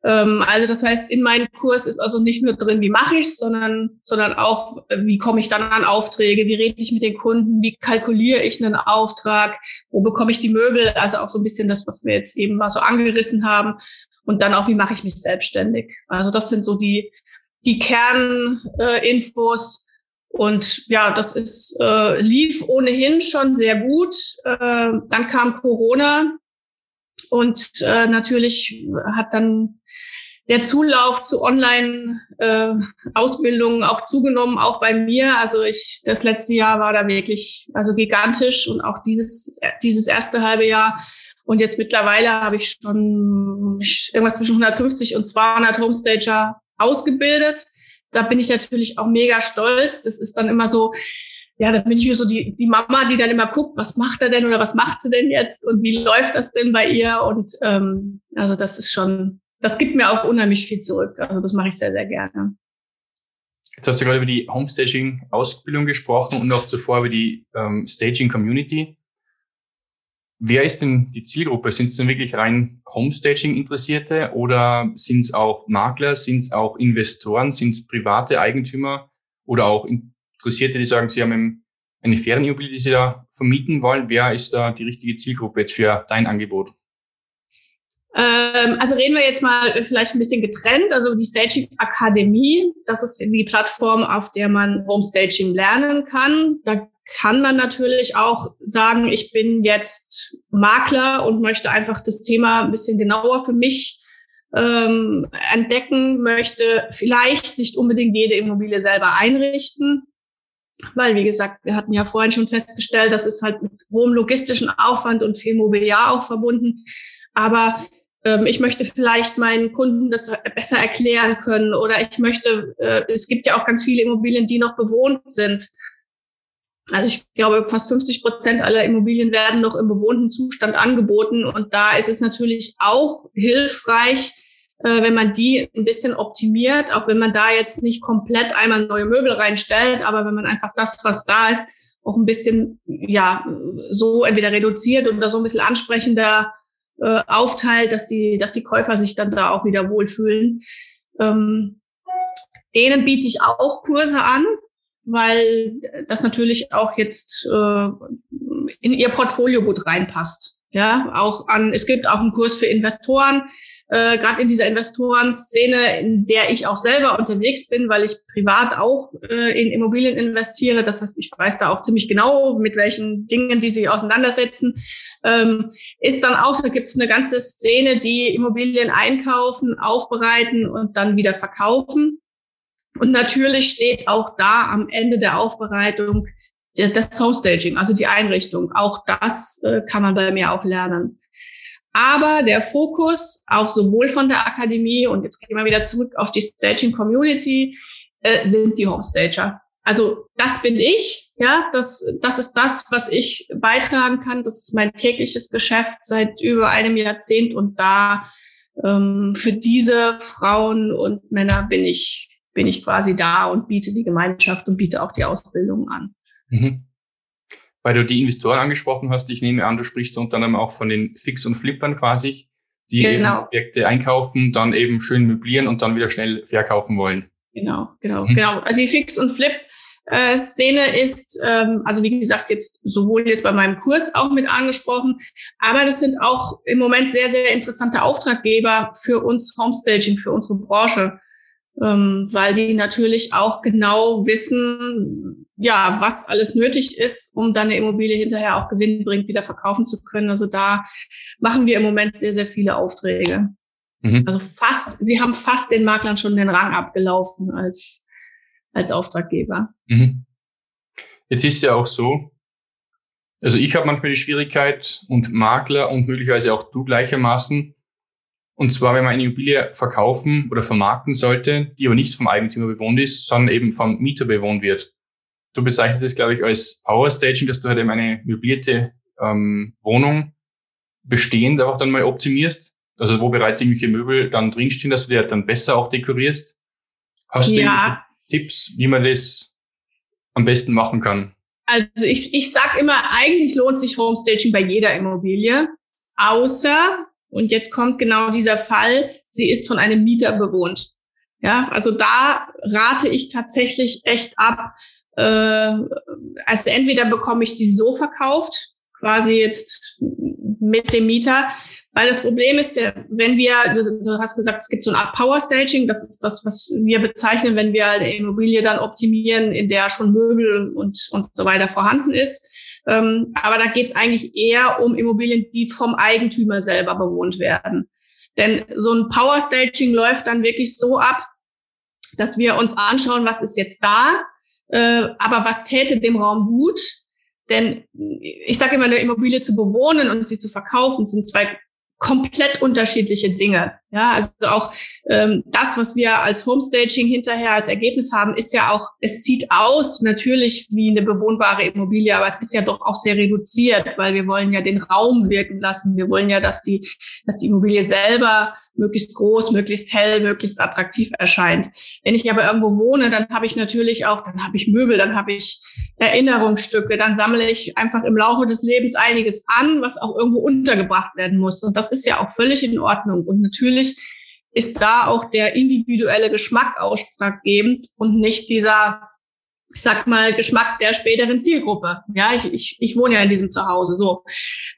Speaker 2: Ähm, also das heißt, in meinem Kurs ist also nicht nur drin, wie mache ich's, sondern, sondern auch, wie komme ich dann an Aufträge, wie rede ich mit den Kunden, wie kalkuliere ich einen Auftrag, wo bekomme ich die Möbel, also auch so ein bisschen das, was wir jetzt eben mal so angerissen haben. Und dann auch, wie mache ich mich selbstständig. Also das sind so die, die Kerninfos. Äh, und ja, das ist äh, lief ohnehin schon sehr gut. Äh, dann kam Corona und äh, natürlich hat dann der Zulauf zu Online-Ausbildungen äh, auch zugenommen, auch bei mir. Also ich, das letzte Jahr war da wirklich also gigantisch und auch dieses dieses erste halbe Jahr. Und jetzt mittlerweile habe ich schon irgendwas zwischen 150 und 200 Homestager ausgebildet. Da bin ich natürlich auch mega stolz. Das ist dann immer so, ja, da bin ich so die, die Mama, die dann immer guckt, was macht er denn oder was macht sie denn jetzt und wie läuft das denn bei ihr? Und ähm, also das ist schon, das gibt mir auch unheimlich viel zurück. Also das mache ich sehr, sehr gerne.
Speaker 1: Jetzt hast du gerade über die Homestaging-Ausbildung gesprochen und auch zuvor über die ähm, Staging-Community. Wer ist denn die Zielgruppe? Sind es denn wirklich rein Homestaging-Interessierte oder sind es auch Makler, sind es auch Investoren, sind es private Eigentümer oder auch Interessierte, die sagen, sie haben eine Ferienimmobilie, die sie da vermieten wollen? Wer ist da die richtige Zielgruppe jetzt für dein Angebot?
Speaker 2: Ähm, also reden wir jetzt mal vielleicht ein bisschen getrennt. Also die Staging Akademie, das ist die Plattform, auf der man Homestaging lernen kann. Da kann man natürlich auch sagen, ich bin jetzt Makler und möchte einfach das Thema ein bisschen genauer für mich ähm, entdecken, möchte vielleicht nicht unbedingt jede Immobilie selber einrichten, weil, wie gesagt, wir hatten ja vorhin schon festgestellt, das ist halt mit hohem logistischen Aufwand und viel Mobiliar auch verbunden. Aber ähm, ich möchte vielleicht meinen Kunden das besser erklären können oder ich möchte, äh, es gibt ja auch ganz viele Immobilien, die noch bewohnt sind. Also ich glaube, fast 50 Prozent aller Immobilien werden noch im bewohnten Zustand angeboten. Und da ist es natürlich auch hilfreich, äh, wenn man die ein bisschen optimiert, auch wenn man da jetzt nicht komplett einmal neue Möbel reinstellt, aber wenn man einfach das, was da ist, auch ein bisschen, ja, so entweder reduziert oder so ein bisschen ansprechender äh, aufteilt, dass die, dass die Käufer sich dann da auch wieder wohlfühlen. Ähm, denen biete ich auch Kurse an, weil das natürlich auch jetzt äh, in ihr Portfolio gut reinpasst. Ja, auch an, es gibt auch einen Kurs für Investoren, äh, gerade in dieser Investorenszene, in der ich auch selber unterwegs bin, weil ich privat auch äh, in Immobilien investiere. Das heißt, ich weiß da auch ziemlich genau, mit welchen Dingen die sich auseinandersetzen. Ähm, ist dann auch, da gibt es eine ganze Szene, die Immobilien einkaufen, aufbereiten und dann wieder verkaufen. Und natürlich steht auch da am Ende der Aufbereitung das Homestaging, also die Einrichtung. Auch das äh, kann man bei mir auch lernen. Aber der Fokus, auch sowohl von der Akademie und jetzt gehen wir wieder zurück auf die Staging Community, äh, sind die Homestager. Also das bin ich, ja, das, das ist das, was ich beitragen kann. Das ist mein tägliches Geschäft seit über einem Jahrzehnt und da ähm, für diese Frauen und Männer bin ich bin ich quasi da und biete die Gemeinschaft und biete auch die Ausbildung an. Mhm.
Speaker 1: Weil du die Investoren angesprochen hast, ich nehme an, du sprichst unter anderem auch von den Fix- und Flippern quasi, die genau. eben Objekte einkaufen, dann eben schön möblieren und dann wieder schnell verkaufen wollen.
Speaker 2: Genau, genau, mhm. genau. Also die Fix- und Flip äh, Szene ist, ähm, also wie gesagt, jetzt sowohl jetzt bei meinem Kurs auch mit angesprochen, aber das sind auch im Moment sehr, sehr interessante Auftraggeber für uns Homestaging, für unsere Branche ähm, weil die natürlich auch genau wissen, ja, was alles nötig ist, um dann eine Immobilie hinterher auch gewinnbringend wieder verkaufen zu können. Also da machen wir im Moment sehr, sehr viele Aufträge. Mhm. Also fast, sie haben fast den Maklern schon den Rang abgelaufen als, als Auftraggeber. Mhm.
Speaker 1: Jetzt ist ja auch so, also ich habe manchmal die Schwierigkeit und Makler und möglicherweise auch du gleichermaßen, und zwar, wenn man eine Immobilie verkaufen oder vermarkten sollte, die aber nicht vom Eigentümer bewohnt ist, sondern eben vom Mieter bewohnt wird. du bezeichnest es, glaube ich, als Power Staging, dass du halt eben eine möblierte ähm, Wohnung bestehend auch dann mal optimierst. Also wo bereits irgendwelche Möbel dann drinstehen, dass du die halt dann besser auch dekorierst. Hast ja. du Tipps, wie man das am besten machen kann?
Speaker 2: Also ich, ich sag immer, eigentlich lohnt sich Homestaging bei jeder Immobilie, außer, und jetzt kommt genau dieser Fall, sie ist von einem Mieter bewohnt. Ja, also da rate ich tatsächlich echt ab. Äh, also entweder bekomme ich sie so verkauft, quasi jetzt mit dem Mieter, weil das Problem ist, der, wenn wir, du, hast gesagt, es gibt so eine Art Power Staging, das ist das, was wir bezeichnen, wenn wir eine Immobilie dann optimieren, in der schon Möbel und, und so weiter vorhanden ist. Ähm, aber da geht es eigentlich eher um Immobilien, die vom Eigentümer selber bewohnt werden. Denn so ein Power Staging läuft dann wirklich so ab, dass wir uns anschauen, was ist jetzt da, äh, aber was täte dem Raum gut. Denn ich sage immer, eine Immobilie zu bewohnen und sie zu verkaufen, sind zwei komplett unterschiedliche Dinge. Ja, also auch ähm, das, was wir als Homestaging hinterher als Ergebnis haben, ist ja auch, es sieht aus natürlich wie eine bewohnbare Immobilie, aber es ist ja doch auch sehr reduziert, weil wir wollen ja den Raum wirken lassen. Wir wollen ja, dass die, dass die Immobilie selber möglichst groß, möglichst hell, möglichst attraktiv erscheint. Wenn ich aber irgendwo wohne, dann habe ich natürlich auch, dann habe ich Möbel, dann habe ich Erinnerungsstücke, dann sammle ich einfach im Laufe des Lebens einiges an, was auch irgendwo untergebracht werden muss. Und das ist ja auch völlig in Ordnung. Und natürlich ist da auch der individuelle Geschmack ausschlaggebend und nicht dieser ich sag mal, Geschmack der späteren Zielgruppe. Ja, ich, ich, ich wohne ja in diesem Zuhause. So.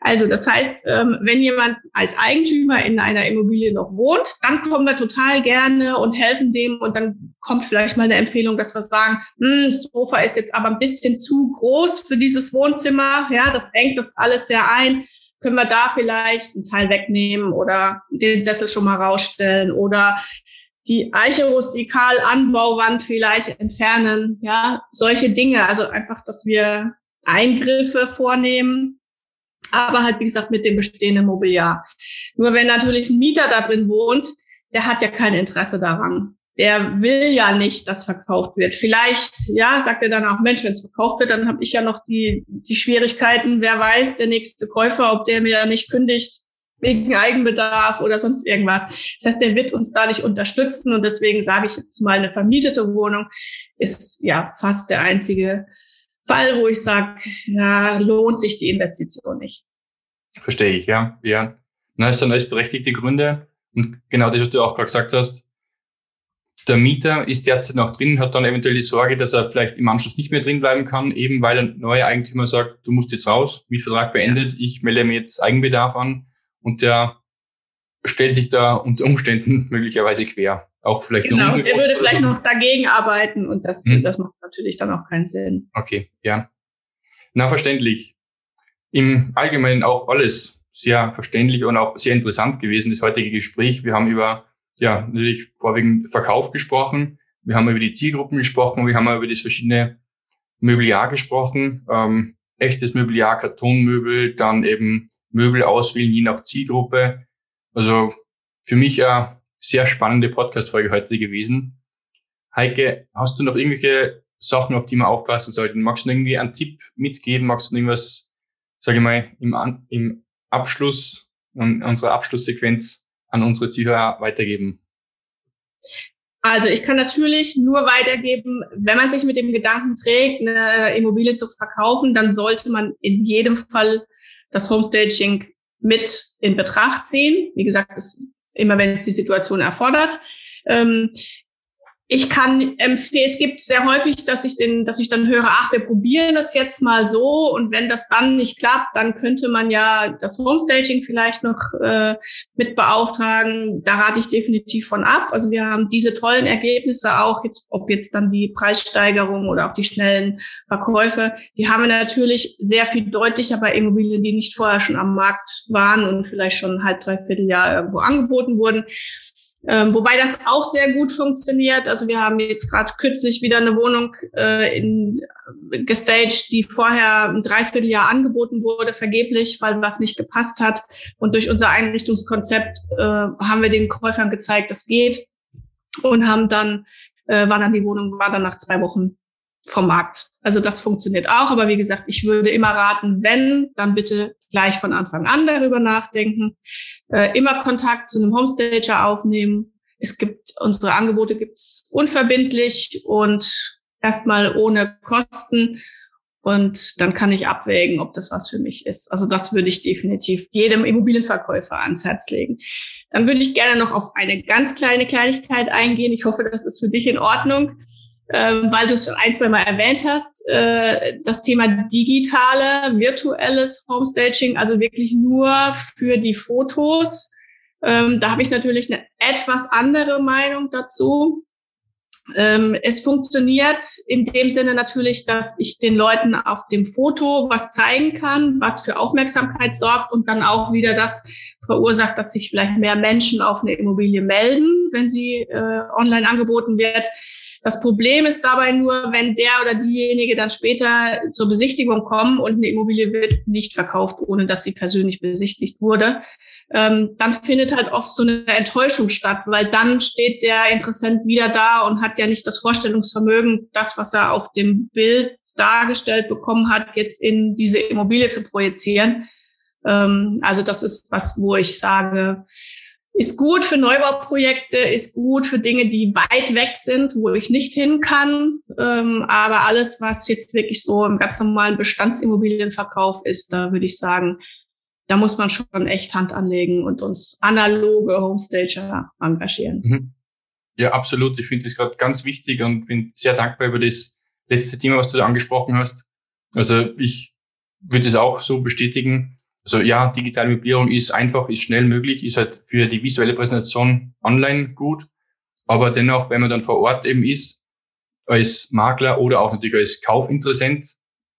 Speaker 2: Also das heißt, ähm, wenn jemand als Eigentümer in einer Immobilie noch wohnt, dann kommen wir total gerne und helfen dem und dann kommt vielleicht mal eine Empfehlung, dass wir sagen, hm, das Sofa ist jetzt aber ein bisschen zu groß für dieses Wohnzimmer. Ja, das engt das alles sehr ein. Können wir da vielleicht einen Teil wegnehmen oder den Sessel schon mal rausstellen oder die Eiche-Rustikal-Anbauwand vielleicht entfernen, ja, solche Dinge. Also einfach, dass wir Eingriffe vornehmen, aber halt, wie gesagt, mit dem bestehenden Mobiliar. Nur wenn natürlich ein Mieter da drin wohnt, der hat ja kein Interesse daran. Der will ja nicht, dass verkauft wird. Vielleicht, ja, sagt er dann auch, Mensch, wenn es verkauft wird, dann habe ich ja noch die, die Schwierigkeiten. Wer weiß, der nächste Käufer, ob der mir nicht kündigt, wegen Eigenbedarf oder sonst irgendwas. Das heißt, der wird uns da nicht unterstützen und deswegen sage ich jetzt mal, eine vermietete Wohnung ist ja fast der einzige Fall, wo ich sage, ja, lohnt sich die Investition nicht.
Speaker 1: Verstehe ich, ja. Ja. Na, ist dann alles berechtigte Gründe. Und genau das, was du auch gerade gesagt hast. Der Mieter ist derzeit noch drin, hat dann eventuell die Sorge, dass er vielleicht im Anschluss nicht mehr drin bleiben kann, eben weil der neue Eigentümer sagt, du musst jetzt raus, Mietvertrag beendet, ich melde mir jetzt Eigenbedarf an und der stellt sich da unter Umständen möglicherweise quer. Auch vielleicht
Speaker 2: genau, der würde vielleicht noch dagegen arbeiten und das, hm. das macht natürlich dann auch keinen Sinn.
Speaker 1: Okay, ja. Na, verständlich. Im Allgemeinen auch alles sehr verständlich und auch sehr interessant gewesen, das heutige Gespräch. Wir haben über, ja, natürlich vorwiegend Verkauf gesprochen. Wir haben über die Zielgruppen gesprochen. Wir haben über das verschiedene Möbliar gesprochen. Ähm, echtes Möbliar, Kartonmöbel, dann eben Möbel auswählen, je nach Zielgruppe. Also für mich eine sehr spannende Podcast-Folge heute gewesen. Heike, hast du noch irgendwelche Sachen, auf die wir aufpassen sollten? Magst du irgendwie einen Tipp mitgeben? Magst du irgendwas, sage ich mal, im, im Abschluss, in unserer Abschlusssequenz an unsere Zuhörer weitergeben?
Speaker 2: Also ich kann natürlich nur weitergeben, wenn man sich mit dem Gedanken trägt, eine Immobilie zu verkaufen, dann sollte man in jedem Fall das Homestaging mit in Betracht ziehen. Wie gesagt, das, immer wenn es die Situation erfordert. Ähm, ich kann empfehlen, es gibt sehr häufig, dass ich den, dass ich dann höre, ach, wir probieren das jetzt mal so und wenn das dann nicht klappt, dann könnte man ja das Homestaging vielleicht noch äh, mit beauftragen. Da rate ich definitiv von ab. Also wir haben diese tollen Ergebnisse auch jetzt, ob jetzt dann die Preissteigerung oder auch die schnellen Verkäufe, die haben wir natürlich sehr viel deutlicher bei Immobilien, die nicht vorher schon am Markt waren und vielleicht schon ein halb, dreiviertel Jahr irgendwo angeboten wurden. Ähm, wobei das auch sehr gut funktioniert. Also wir haben jetzt gerade kürzlich wieder eine Wohnung äh, in, gestaged, die vorher ein Dreivierteljahr angeboten wurde, vergeblich, weil was nicht gepasst hat. Und durch unser Einrichtungskonzept äh, haben wir den Käufern gezeigt, das geht. Und haben dann, äh, war dann die Wohnung, war dann nach zwei Wochen vom Markt. Also das funktioniert auch, aber wie gesagt, ich würde immer raten, wenn, dann bitte gleich von Anfang an darüber nachdenken, äh, immer Kontakt zu einem Homestager aufnehmen. Es gibt unsere Angebote gibt's unverbindlich und erstmal ohne Kosten und dann kann ich abwägen, ob das was für mich ist. Also das würde ich definitiv jedem Immobilienverkäufer ans Herz legen. Dann würde ich gerne noch auf eine ganz kleine Kleinigkeit eingehen. Ich hoffe, das ist für dich in Ordnung ähm, weil du es schon ein, zwei Mal erwähnt hast, äh, das Thema digitale, virtuelles Homestaging, also wirklich nur für die Fotos. Ähm, da habe ich natürlich eine etwas andere Meinung dazu. Ähm, es funktioniert in dem Sinne natürlich, dass ich den Leuten auf dem Foto was zeigen kann, was für Aufmerksamkeit sorgt und dann auch wieder das verursacht, dass sich vielleicht mehr Menschen auf eine Immobilie melden, wenn sie äh, online angeboten wird. Das Problem ist dabei nur, wenn der oder diejenige dann später zur Besichtigung kommen und eine Immobilie wird nicht verkauft, ohne dass sie persönlich besichtigt wurde, ähm, dann findet halt oft so eine Enttäuschung statt, weil dann steht der Interessent wieder da und hat ja nicht das Vorstellungsvermögen, das, was er auf dem Bild dargestellt bekommen hat, jetzt in diese Immobilie zu projizieren. Ähm, also das ist was, wo ich sage, ist gut für Neubauprojekte, ist gut für Dinge, die weit weg sind, wo ich nicht hin kann. Ähm, aber alles, was jetzt wirklich so im ganz normalen Bestandsimmobilienverkauf ist, da würde ich sagen, da muss man schon echt Hand anlegen und uns analoge Homestager engagieren. Mhm.
Speaker 1: Ja, absolut. Ich finde das gerade ganz wichtig und bin sehr dankbar über das letzte Thema, was du da angesprochen hast. Also ich würde es auch so bestätigen also ja, digitale Möblierung ist einfach, ist schnell möglich, ist halt für die visuelle Präsentation online gut. Aber dennoch, wenn man dann vor Ort eben ist, als Makler oder auch natürlich als Kaufinteressent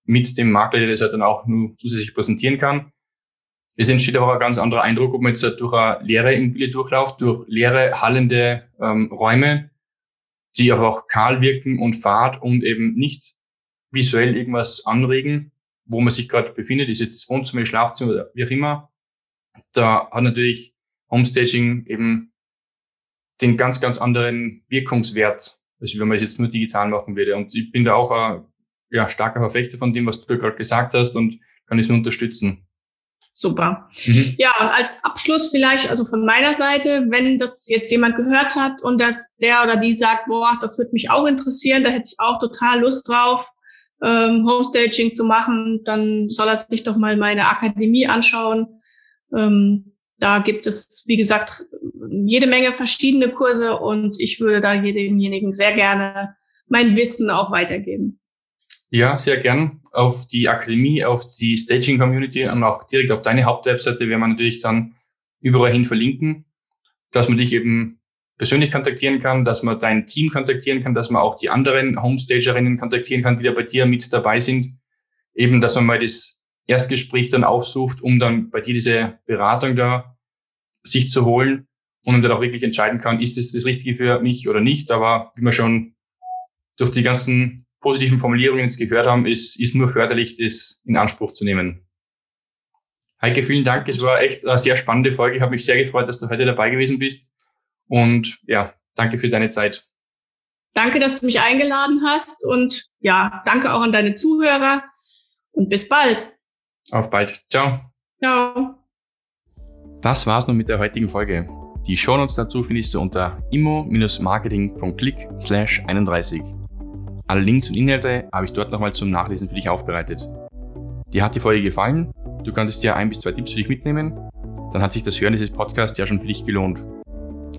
Speaker 1: mit dem Makler, der das halt dann auch nur zusätzlich präsentieren kann, es entsteht auch ein ganz anderer Eindruck, ob man jetzt durch eine leere Immobilie durchläuft, durch leere, hallende ähm, Räume, die einfach kahl wirken und fad und eben nicht visuell irgendwas anregen, wo man sich gerade befindet, ist jetzt Wohnzimmer, Schlafzimmer oder wie auch immer. Da hat natürlich Homestaging eben den ganz, ganz anderen Wirkungswert, als wenn man es jetzt nur digital machen würde. Und ich bin da auch ein ja, starker Verfechter von dem, was du da gerade gesagt hast und kann es nur unterstützen.
Speaker 2: Super. Mhm. Ja, als Abschluss vielleicht, also von meiner Seite, wenn das jetzt jemand gehört hat und dass der oder die sagt, boah, das würde mich auch interessieren, da hätte ich auch total Lust drauf, ähm, Homestaging zu machen, dann soll er sich doch mal meine Akademie anschauen. Ähm, da gibt es, wie gesagt, jede Menge verschiedene Kurse und ich würde da jedemjenigen sehr gerne mein Wissen auch weitergeben.
Speaker 1: Ja, sehr gern. Auf die Akademie, auf die Staging Community und auch direkt auf deine Hauptwebseite werden wir natürlich dann überall hin verlinken, dass man dich eben persönlich kontaktieren kann, dass man dein Team kontaktieren kann, dass man auch die anderen Homestagerinnen kontaktieren kann, die da bei dir mit dabei sind. Eben, dass man mal das Erstgespräch dann aufsucht, um dann bei dir diese Beratung da sich zu holen und dann auch wirklich entscheiden kann, ist es das Richtige für mich oder nicht. Aber wie wir schon durch die ganzen positiven Formulierungen jetzt gehört haben, ist, ist nur förderlich, das in Anspruch zu nehmen. Heike, vielen Dank. Es war echt eine sehr spannende Folge. Ich habe mich sehr gefreut, dass du heute dabei gewesen bist. Und ja, danke für deine Zeit.
Speaker 2: Danke, dass du mich eingeladen hast und ja, danke auch an deine Zuhörer und bis bald.
Speaker 1: Auf bald. Ciao.
Speaker 2: Ciao.
Speaker 1: Das war's nun mit der heutigen Folge. Die Shownotes dazu findest du unter immo-marketing.click slash 31. Alle Links und Inhalte habe ich dort nochmal zum Nachlesen für dich aufbereitet. Dir hat die Folge gefallen? Du konntest dir ein bis zwei Tipps für dich mitnehmen? Dann hat sich das Hören dieses Podcasts ja schon für dich gelohnt.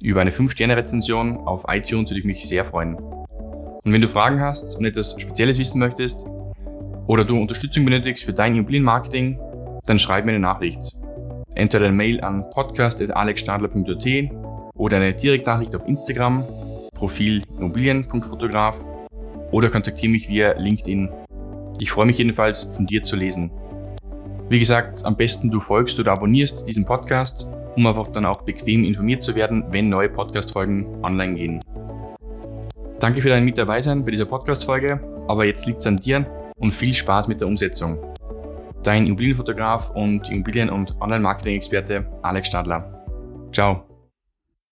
Speaker 1: Über eine 5-Sterne-Rezension auf iTunes würde ich mich sehr freuen. Und wenn du Fragen hast und etwas Spezielles wissen möchtest oder du Unterstützung benötigst für dein Immobilienmarketing, dann schreib mir eine Nachricht. Entweder eine Mail an podcast.alexstadler.at oder eine Direktnachricht auf Instagram, Profil immobilien.fotograf oder kontaktiere mich via LinkedIn. Ich freue mich jedenfalls, von dir zu lesen. Wie gesagt, am besten du folgst oder abonnierst diesen Podcast um einfach dann auch bequem informiert zu werden, wenn neue Podcast-Folgen online gehen. Danke für dein Mit dabei sein bei dieser Podcast-Folge, aber jetzt liegt es an dir und viel Spaß mit der Umsetzung. Dein Immobilienfotograf und Immobilien- und Online-Marketing-Experte Alex Stadler. Ciao.